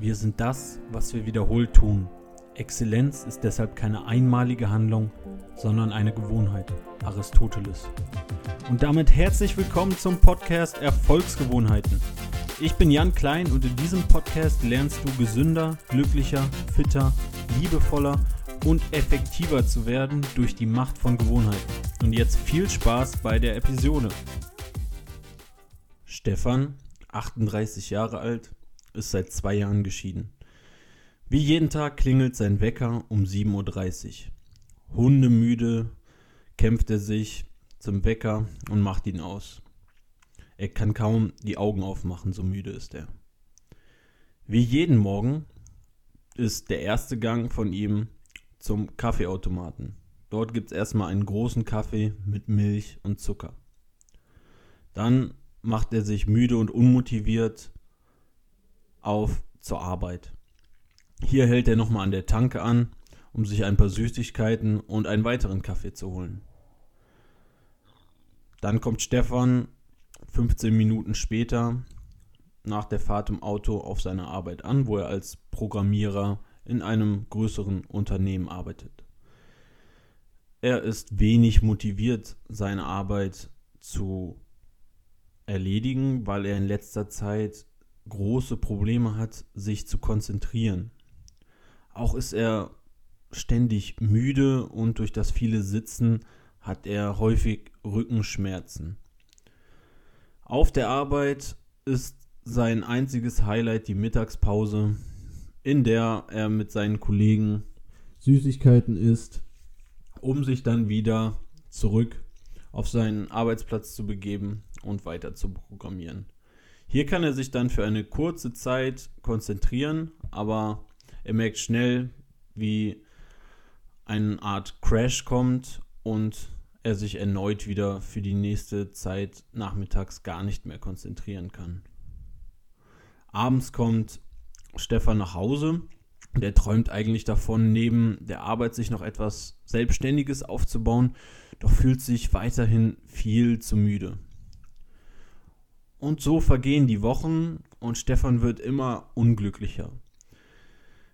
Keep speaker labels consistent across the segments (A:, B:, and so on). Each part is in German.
A: Wir sind das, was wir wiederholt tun. Exzellenz ist deshalb keine einmalige Handlung, sondern eine Gewohnheit. Aristoteles. Und damit herzlich willkommen zum Podcast Erfolgsgewohnheiten. Ich bin Jan Klein und in diesem Podcast lernst du gesünder, glücklicher, fitter, liebevoller und effektiver zu werden durch die Macht von Gewohnheiten. Und jetzt viel Spaß bei der Episode. Stefan, 38 Jahre alt, ist seit zwei Jahren geschieden. Wie jeden Tag klingelt sein Wecker um 7.30 Uhr. Hundemüde kämpft er sich zum Wecker und macht ihn aus. Er kann kaum die Augen aufmachen, so müde ist er. Wie jeden Morgen ist der erste Gang von ihm zum Kaffeeautomaten. Dort gibt es erstmal einen großen Kaffee mit Milch und Zucker. Dann macht er sich müde und unmotiviert auf zur Arbeit. Hier hält er nochmal an der Tanke an, um sich ein paar Süßigkeiten und einen weiteren Kaffee zu holen. Dann kommt Stefan 15 Minuten später nach der Fahrt im Auto auf seine Arbeit an, wo er als Programmierer in einem größeren Unternehmen arbeitet. Er ist wenig motiviert, seine Arbeit zu erledigen, weil er in letzter Zeit große Probleme hat, sich zu konzentrieren. Auch ist er ständig müde und durch das viele Sitzen hat er häufig Rückenschmerzen. Auf der Arbeit ist sein einziges Highlight die Mittagspause, in der er mit seinen Kollegen Süßigkeiten isst, um sich dann wieder zurück auf seinen Arbeitsplatz zu begeben und weiter zu programmieren. Hier kann er sich dann für eine kurze Zeit konzentrieren, aber er merkt schnell, wie eine Art Crash kommt und er sich erneut wieder für die nächste Zeit nachmittags gar nicht mehr konzentrieren kann. Abends kommt Stefan nach Hause. Der träumt eigentlich davon, neben der Arbeit sich noch etwas Selbstständiges aufzubauen, doch fühlt sich weiterhin viel zu müde. Und so vergehen die Wochen und Stefan wird immer unglücklicher.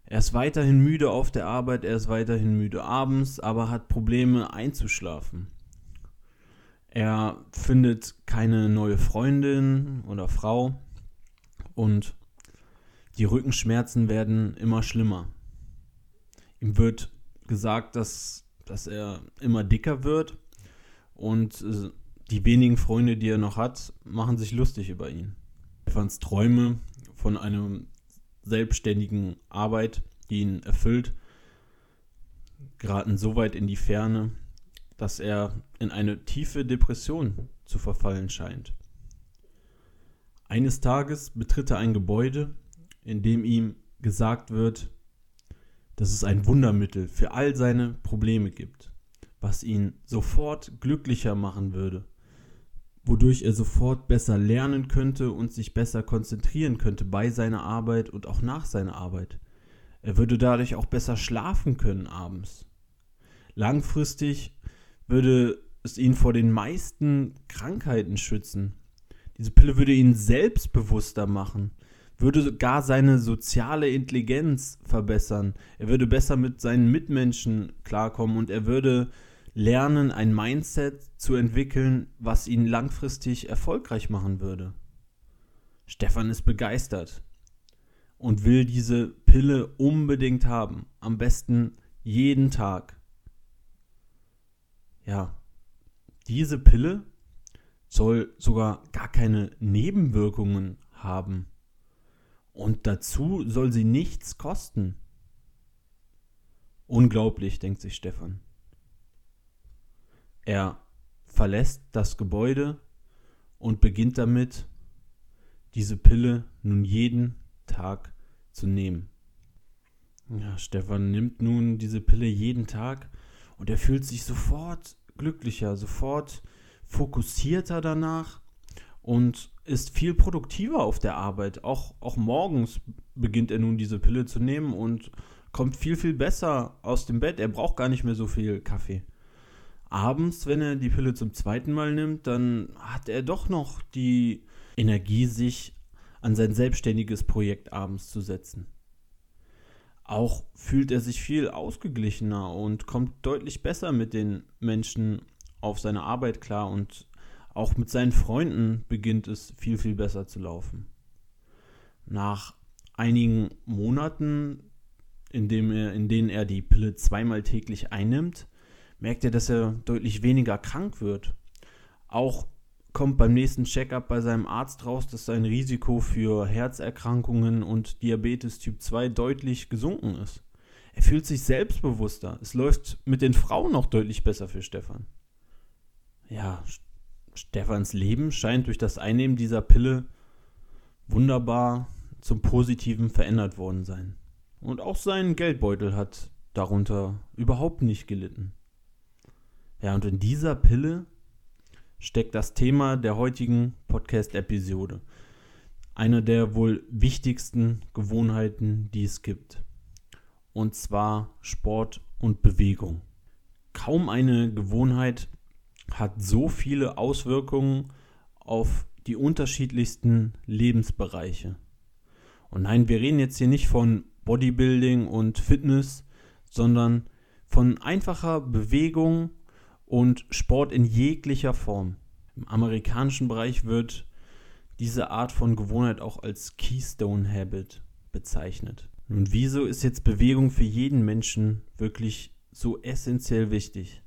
A: Er ist weiterhin müde auf der Arbeit, er ist weiterhin müde abends, aber hat Probleme einzuschlafen. Er findet keine neue Freundin oder Frau und die Rückenschmerzen werden immer schlimmer. Ihm wird gesagt, dass, dass er immer dicker wird und äh, die wenigen Freunde, die er noch hat, machen sich lustig über ihn. Stefans Träume von einer selbstständigen Arbeit, die ihn erfüllt, geraten so weit in die Ferne, dass er in eine tiefe Depression zu verfallen scheint. Eines Tages betritt er ein Gebäude, in dem ihm gesagt wird, dass es ein Wundermittel für all seine Probleme gibt, was ihn sofort glücklicher machen würde wodurch er sofort besser lernen könnte und sich besser konzentrieren könnte bei seiner Arbeit und auch nach seiner Arbeit. Er würde dadurch auch besser schlafen können abends. Langfristig würde es ihn vor den meisten Krankheiten schützen. Diese Pille würde ihn selbstbewusster machen, würde gar seine soziale Intelligenz verbessern. Er würde besser mit seinen Mitmenschen klarkommen und er würde lernen, ein Mindset zu entwickeln, was ihn langfristig erfolgreich machen würde. Stefan ist begeistert und will diese Pille unbedingt haben. Am besten jeden Tag. Ja, diese Pille soll sogar gar keine Nebenwirkungen haben. Und dazu soll sie nichts kosten. Unglaublich, denkt sich Stefan. Er verlässt das Gebäude und beginnt damit, diese Pille nun jeden Tag zu nehmen. Ja, Stefan nimmt nun diese Pille jeden Tag und er fühlt sich sofort glücklicher, sofort fokussierter danach und ist viel produktiver auf der Arbeit. Auch, auch morgens beginnt er nun diese Pille zu nehmen und kommt viel, viel besser aus dem Bett. Er braucht gar nicht mehr so viel Kaffee abends, wenn er die Pille zum zweiten Mal nimmt, dann hat er doch noch die Energie, sich an sein selbstständiges Projekt abends zu setzen. Auch fühlt er sich viel ausgeglichener und kommt deutlich besser mit den Menschen auf seine Arbeit klar und auch mit seinen Freunden beginnt es viel, viel besser zu laufen. Nach einigen Monaten, in, er, in denen er die Pille zweimal täglich einnimmt, merkt er, dass er deutlich weniger krank wird. Auch kommt beim nächsten Checkup bei seinem Arzt raus, dass sein Risiko für Herzerkrankungen und Diabetes Typ 2 deutlich gesunken ist. Er fühlt sich selbstbewusster. Es läuft mit den Frauen auch deutlich besser für Stefan. Ja, Stefans Leben scheint durch das Einnehmen dieser Pille wunderbar zum Positiven verändert worden sein. Und auch sein Geldbeutel hat darunter überhaupt nicht gelitten. Ja, und in dieser Pille steckt das Thema der heutigen Podcast-Episode. Eine der wohl wichtigsten Gewohnheiten, die es gibt. Und zwar Sport und Bewegung. Kaum eine Gewohnheit hat so viele Auswirkungen auf die unterschiedlichsten Lebensbereiche. Und nein, wir reden jetzt hier nicht von Bodybuilding und Fitness, sondern von einfacher Bewegung und Sport in jeglicher Form. Im amerikanischen Bereich wird diese Art von Gewohnheit auch als Keystone Habit bezeichnet. Nun, wieso ist jetzt Bewegung für jeden Menschen wirklich so essentiell wichtig?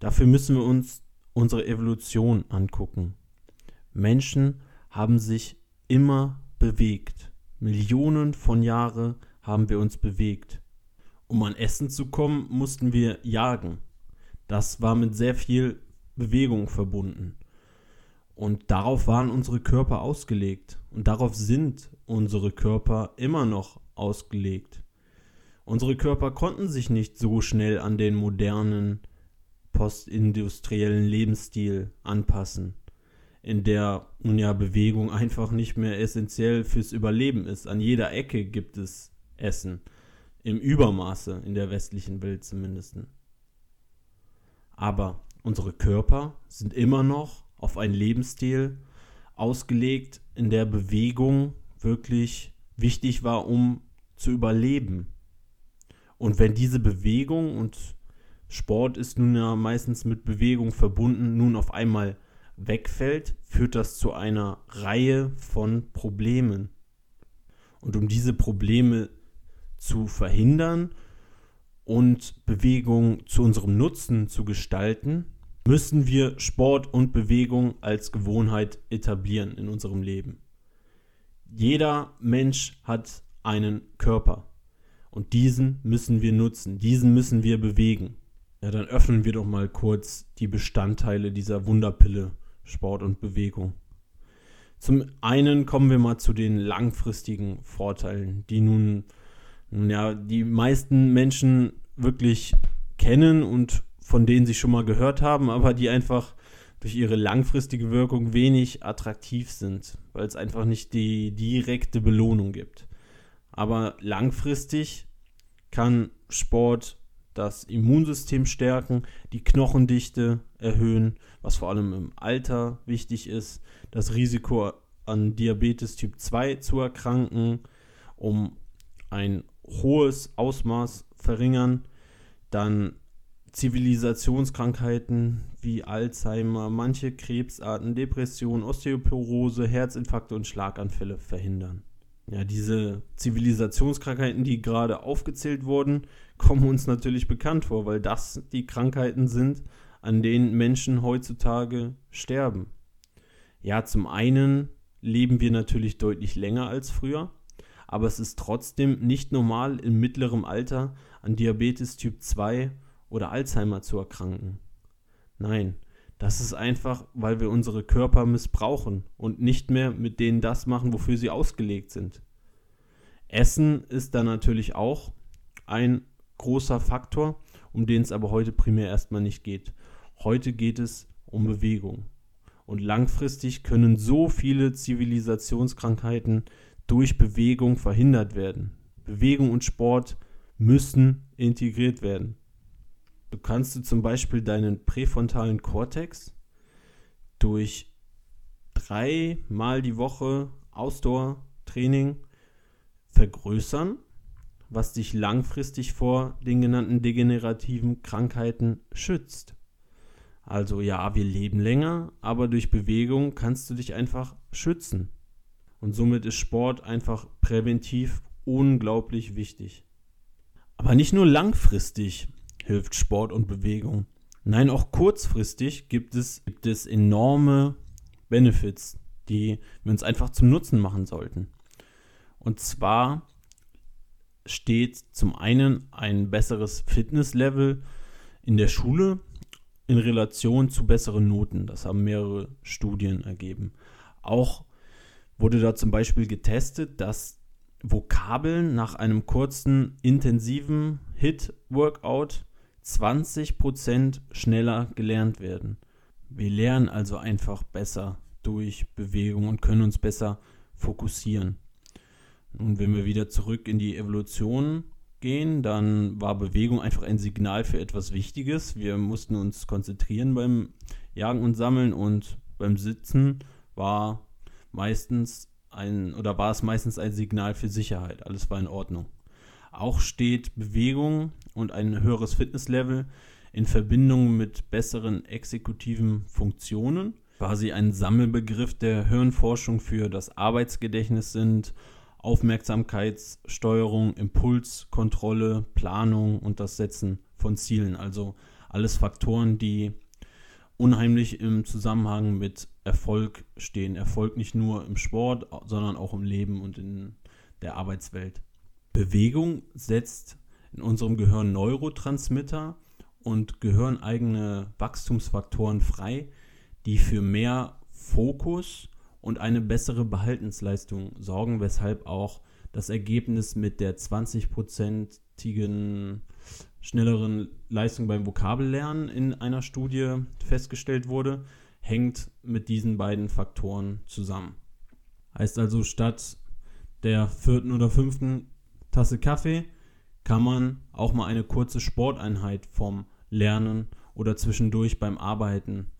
A: Dafür müssen wir uns unsere Evolution angucken. Menschen haben sich immer bewegt. Millionen von Jahren haben wir uns bewegt. Um an Essen zu kommen, mussten wir jagen. Das war mit sehr viel Bewegung verbunden. Und darauf waren unsere Körper ausgelegt. Und darauf sind unsere Körper immer noch ausgelegt. Unsere Körper konnten sich nicht so schnell an den modernen postindustriellen Lebensstil anpassen, in der nun ja Bewegung einfach nicht mehr essentiell fürs Überleben ist. An jeder Ecke gibt es Essen, im Übermaße in der westlichen Welt zumindest. Aber unsere Körper sind immer noch auf einen Lebensstil ausgelegt, in der Bewegung wirklich wichtig war, um zu überleben. Und wenn diese Bewegung und Sport ist nun ja meistens mit Bewegung verbunden, nun auf einmal wegfällt, führt das zu einer Reihe von Problemen. Und um diese Probleme zu verhindern und Bewegung zu unserem Nutzen zu gestalten, müssen wir Sport und Bewegung als Gewohnheit etablieren in unserem Leben. Jeder Mensch hat einen Körper und diesen müssen wir nutzen, diesen müssen wir bewegen. Ja, dann öffnen wir doch mal kurz die Bestandteile dieser Wunderpille Sport und Bewegung. Zum einen kommen wir mal zu den langfristigen Vorteilen, die nun, ja, die meisten Menschen wirklich kennen und von denen sie schon mal gehört haben, aber die einfach durch ihre langfristige Wirkung wenig attraktiv sind, weil es einfach nicht die direkte Belohnung gibt. Aber langfristig kann Sport das Immunsystem stärken, die Knochendichte erhöhen, was vor allem im Alter wichtig ist, das Risiko an Diabetes Typ 2 zu erkranken, um ein hohes Ausmaß verringern, dann Zivilisationskrankheiten wie Alzheimer, manche Krebsarten, Depression, Osteoporose, Herzinfarkte und Schlaganfälle verhindern. Ja, diese Zivilisationskrankheiten, die gerade aufgezählt wurden, kommen uns natürlich bekannt vor, weil das die Krankheiten sind, an denen Menschen heutzutage sterben. Ja, zum einen leben wir natürlich deutlich länger als früher, aber es ist trotzdem nicht normal, im mittleren Alter an Diabetes Typ 2 oder Alzheimer zu erkranken. Nein, das ist einfach, weil wir unsere Körper missbrauchen und nicht mehr mit denen das machen, wofür sie ausgelegt sind. Essen ist da natürlich auch ein großer Faktor, um den es aber heute primär erstmal nicht geht. Heute geht es um Bewegung. Und langfristig können so viele Zivilisationskrankheiten durch Bewegung verhindert werden. Bewegung und Sport müssen integriert werden. Du kannst du zum Beispiel deinen präfrontalen Kortex durch dreimal die Woche Ausdauer-Training vergrößern, was dich langfristig vor den genannten degenerativen Krankheiten schützt. Also ja, wir leben länger, aber durch Bewegung kannst du dich einfach schützen. Und somit ist Sport einfach präventiv unglaublich wichtig. Aber nicht nur langfristig hilft Sport und Bewegung. Nein, auch kurzfristig gibt es, gibt es enorme Benefits, die wir uns einfach zum Nutzen machen sollten. Und zwar steht zum einen ein besseres Fitnesslevel in der Schule in Relation zu besseren Noten. Das haben mehrere Studien ergeben. Auch wurde da zum Beispiel getestet, dass Vokabeln nach einem kurzen, intensiven Hit-Workout 20% schneller gelernt werden. Wir lernen also einfach besser durch Bewegung und können uns besser fokussieren. Und wenn wir wieder zurück in die Evolution gehen, dann war Bewegung einfach ein Signal für etwas Wichtiges. Wir mussten uns konzentrieren beim Jagen und Sammeln und beim Sitzen war meistens ein oder war es meistens ein Signal für Sicherheit. Alles war in Ordnung. Auch steht Bewegung und ein höheres Fitnesslevel in Verbindung mit besseren exekutiven Funktionen. Quasi ein Sammelbegriff der Hirnforschung für das Arbeitsgedächtnis sind Aufmerksamkeitssteuerung, Impulskontrolle, Planung und das Setzen von Zielen. Also alles Faktoren, die unheimlich im Zusammenhang mit Erfolg stehen. Erfolg nicht nur im Sport, sondern auch im Leben und in der Arbeitswelt. Bewegung setzt in unserem Gehirn Neurotransmitter und gehirneigene Wachstumsfaktoren frei, die für mehr Fokus und eine bessere Behaltensleistung sorgen, weshalb auch das Ergebnis mit der 20-prozentigen schnelleren Leistung beim Vokabellernen in einer Studie festgestellt wurde, hängt mit diesen beiden Faktoren zusammen. Heißt also, statt der vierten oder fünften Tasse Kaffee kann man auch mal eine kurze Sporteinheit vom Lernen oder zwischendurch beim Arbeiten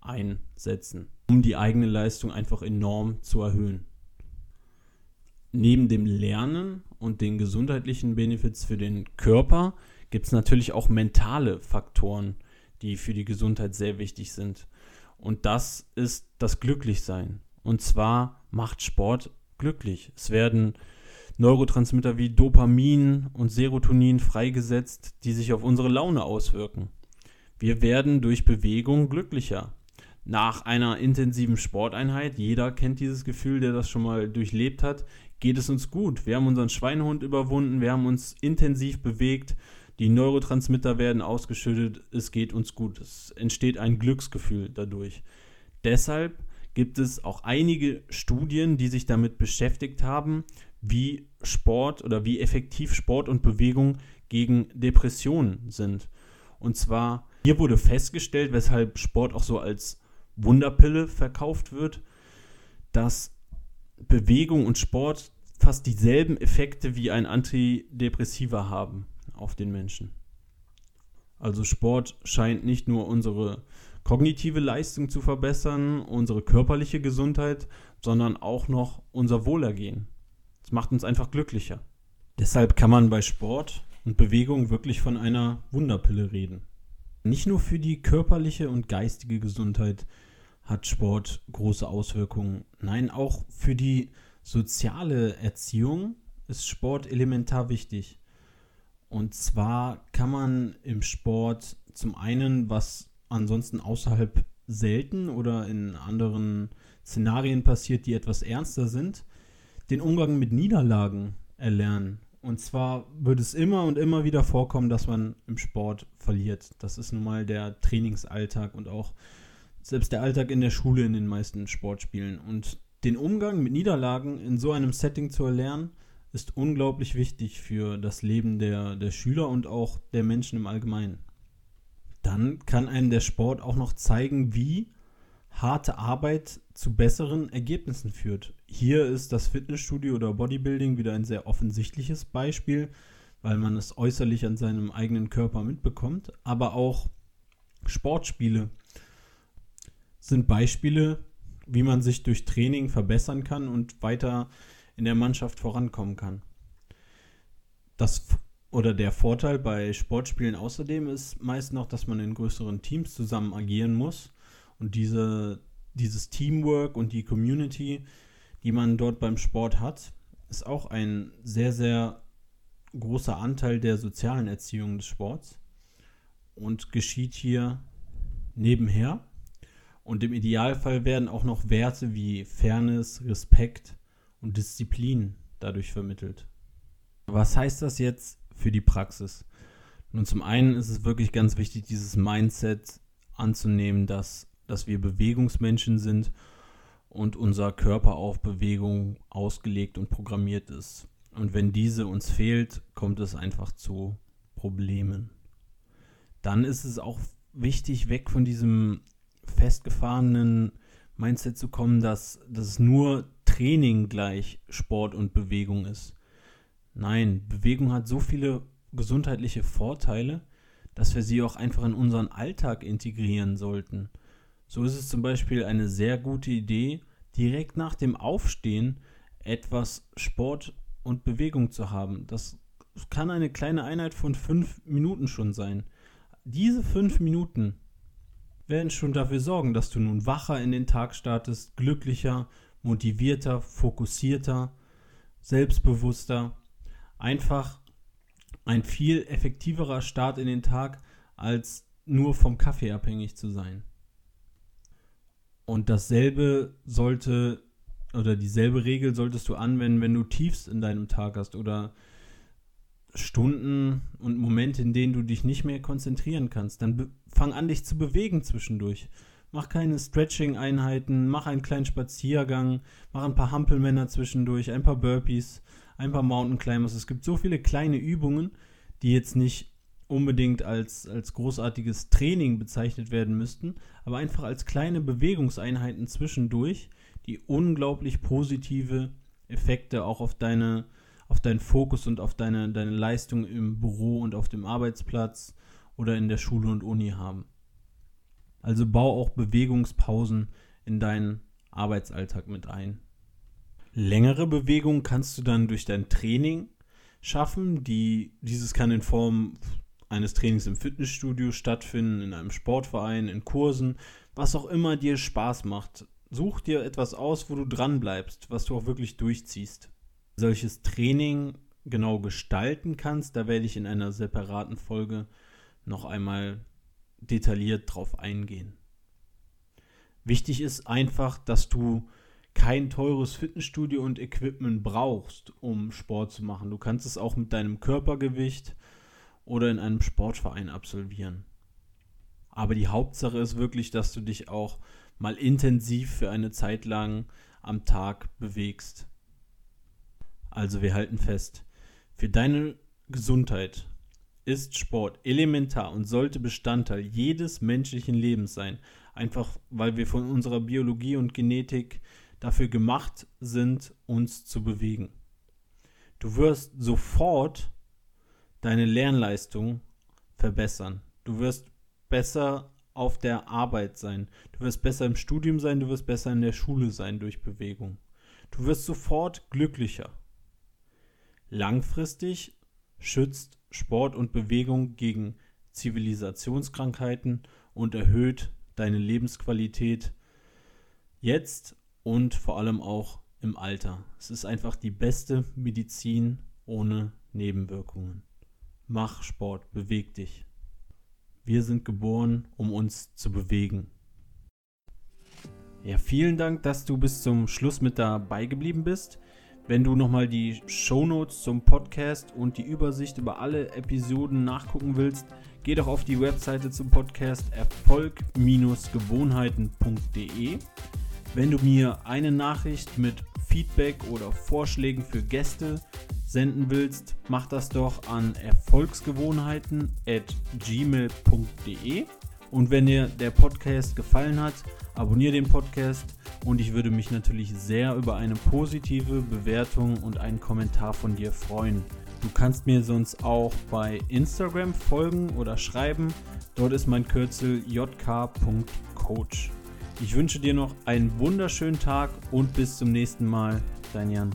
A: einsetzen um die eigene Leistung einfach enorm zu erhöhen. Neben dem Lernen und den gesundheitlichen Benefits für den Körper gibt es natürlich auch mentale Faktoren, die für die Gesundheit sehr wichtig sind. Und das ist das Glücklichsein. Und zwar macht Sport glücklich. Es werden Neurotransmitter wie Dopamin und Serotonin freigesetzt, die sich auf unsere Laune auswirken. Wir werden durch Bewegung glücklicher nach einer intensiven Sporteinheit, jeder kennt dieses Gefühl, der das schon mal durchlebt hat, geht es uns gut. Wir haben unseren Schweinehund überwunden, wir haben uns intensiv bewegt, die Neurotransmitter werden ausgeschüttet, es geht uns gut. Es entsteht ein Glücksgefühl dadurch. Deshalb gibt es auch einige Studien, die sich damit beschäftigt haben, wie Sport oder wie effektiv Sport und Bewegung gegen Depressionen sind. Und zwar, hier wurde festgestellt, weshalb Sport auch so als Wunderpille verkauft wird, dass Bewegung und Sport fast dieselben Effekte wie ein Antidepressiva haben auf den Menschen. Also Sport scheint nicht nur unsere kognitive Leistung zu verbessern, unsere körperliche Gesundheit, sondern auch noch unser Wohlergehen. Es macht uns einfach glücklicher. Deshalb kann man bei Sport und Bewegung wirklich von einer Wunderpille reden. Nicht nur für die körperliche und geistige Gesundheit hat Sport große Auswirkungen. Nein, auch für die soziale Erziehung ist Sport elementar wichtig. Und zwar kann man im Sport zum einen, was ansonsten außerhalb selten oder in anderen Szenarien passiert, die etwas ernster sind, den Umgang mit Niederlagen erlernen. Und zwar wird es immer und immer wieder vorkommen, dass man im Sport verliert. Das ist nun mal der Trainingsalltag und auch selbst der Alltag in der Schule in den meisten Sportspielen. Und den Umgang mit Niederlagen in so einem Setting zu erlernen, ist unglaublich wichtig für das Leben der, der Schüler und auch der Menschen im Allgemeinen. Dann kann einem der Sport auch noch zeigen, wie harte Arbeit zu besseren Ergebnissen führt. Hier ist das Fitnessstudio oder Bodybuilding wieder ein sehr offensichtliches Beispiel, weil man es äußerlich an seinem eigenen Körper mitbekommt, aber auch Sportspiele sind Beispiele, wie man sich durch Training verbessern kann und weiter in der Mannschaft vorankommen kann. Das oder der Vorteil bei Sportspielen außerdem ist meist noch, dass man in größeren Teams zusammen agieren muss und diese, dieses Teamwork und die Community, die man dort beim Sport hat, ist auch ein sehr, sehr großer Anteil der sozialen Erziehung des Sports und geschieht hier nebenher. Und im Idealfall werden auch noch Werte wie Fairness, Respekt und Disziplin dadurch vermittelt. Was heißt das jetzt für die Praxis? Nun, zum einen ist es wirklich ganz wichtig, dieses Mindset anzunehmen, dass, dass wir Bewegungsmenschen sind und unser Körper auf Bewegung ausgelegt und programmiert ist. Und wenn diese uns fehlt, kommt es einfach zu Problemen. Dann ist es auch wichtig, weg von diesem festgefahrenen Mindset zu kommen, dass, dass nur Training gleich Sport und Bewegung ist. Nein, Bewegung hat so viele gesundheitliche Vorteile, dass wir sie auch einfach in unseren Alltag integrieren sollten. So ist es zum Beispiel eine sehr gute Idee, direkt nach dem Aufstehen etwas Sport und Bewegung zu haben. Das kann eine kleine Einheit von fünf Minuten schon sein. Diese fünf Minuten werden schon dafür sorgen, dass du nun wacher in den Tag startest, glücklicher, motivierter, fokussierter, selbstbewusster. Einfach ein viel effektiverer Start in den Tag, als nur vom Kaffee abhängig zu sein. Und dasselbe sollte oder dieselbe Regel solltest du anwenden, wenn du Tiefst in deinem Tag hast oder Stunden und Momente, in denen du dich nicht mehr konzentrieren kannst. Dann fang an, dich zu bewegen zwischendurch. Mach keine Stretching-Einheiten, mach einen kleinen Spaziergang, mach ein paar Hampelmänner zwischendurch, ein paar Burpees, ein paar Mountain Climbers. Es gibt so viele kleine Übungen, die jetzt nicht unbedingt als, als großartiges Training bezeichnet werden müssten, aber einfach als kleine Bewegungseinheiten zwischendurch, die unglaublich positive Effekte auch auf deine auf deinen Fokus und auf deine, deine Leistung im Büro und auf dem Arbeitsplatz oder in der Schule und Uni haben. Also bau auch Bewegungspausen in deinen Arbeitsalltag mit ein. Längere Bewegungen kannst du dann durch dein Training schaffen. Die, dieses kann in Form eines Trainings im Fitnessstudio stattfinden, in einem Sportverein, in Kursen, was auch immer dir Spaß macht. Such dir etwas aus, wo du dran bleibst, was du auch wirklich durchziehst. Solches Training genau gestalten kannst, da werde ich in einer separaten Folge noch einmal detailliert drauf eingehen. Wichtig ist einfach, dass du kein teures Fitnessstudio und Equipment brauchst, um Sport zu machen. Du kannst es auch mit deinem Körpergewicht oder in einem Sportverein absolvieren. Aber die Hauptsache ist wirklich, dass du dich auch mal intensiv für eine Zeit lang am Tag bewegst. Also wir halten fest, für deine Gesundheit ist Sport elementar und sollte Bestandteil jedes menschlichen Lebens sein. Einfach weil wir von unserer Biologie und Genetik dafür gemacht sind, uns zu bewegen. Du wirst sofort deine Lernleistung verbessern. Du wirst besser auf der Arbeit sein. Du wirst besser im Studium sein, du wirst besser in der Schule sein durch Bewegung. Du wirst sofort glücklicher. Langfristig schützt Sport und Bewegung gegen Zivilisationskrankheiten und erhöht deine Lebensqualität jetzt und vor allem auch im Alter. Es ist einfach die beste Medizin ohne Nebenwirkungen. Mach Sport, beweg dich. Wir sind geboren, um uns zu bewegen. Ja, vielen Dank, dass du bis zum Schluss mit dabei geblieben bist. Wenn du nochmal die Shownotes zum Podcast und die Übersicht über alle Episoden nachgucken willst, geh doch auf die Webseite zum Podcast erfolg-gewohnheiten.de. Wenn du mir eine Nachricht mit Feedback oder Vorschlägen für Gäste senden willst, mach das doch an erfolgsgewohnheiten@gmail.de. Und wenn dir der Podcast gefallen hat, abonniere den Podcast und ich würde mich natürlich sehr über eine positive Bewertung und einen Kommentar von dir freuen. Du kannst mir sonst auch bei Instagram folgen oder schreiben. Dort ist mein Kürzel jk.coach. Ich wünsche dir noch einen wunderschönen Tag und bis zum nächsten Mal. Dein Jan.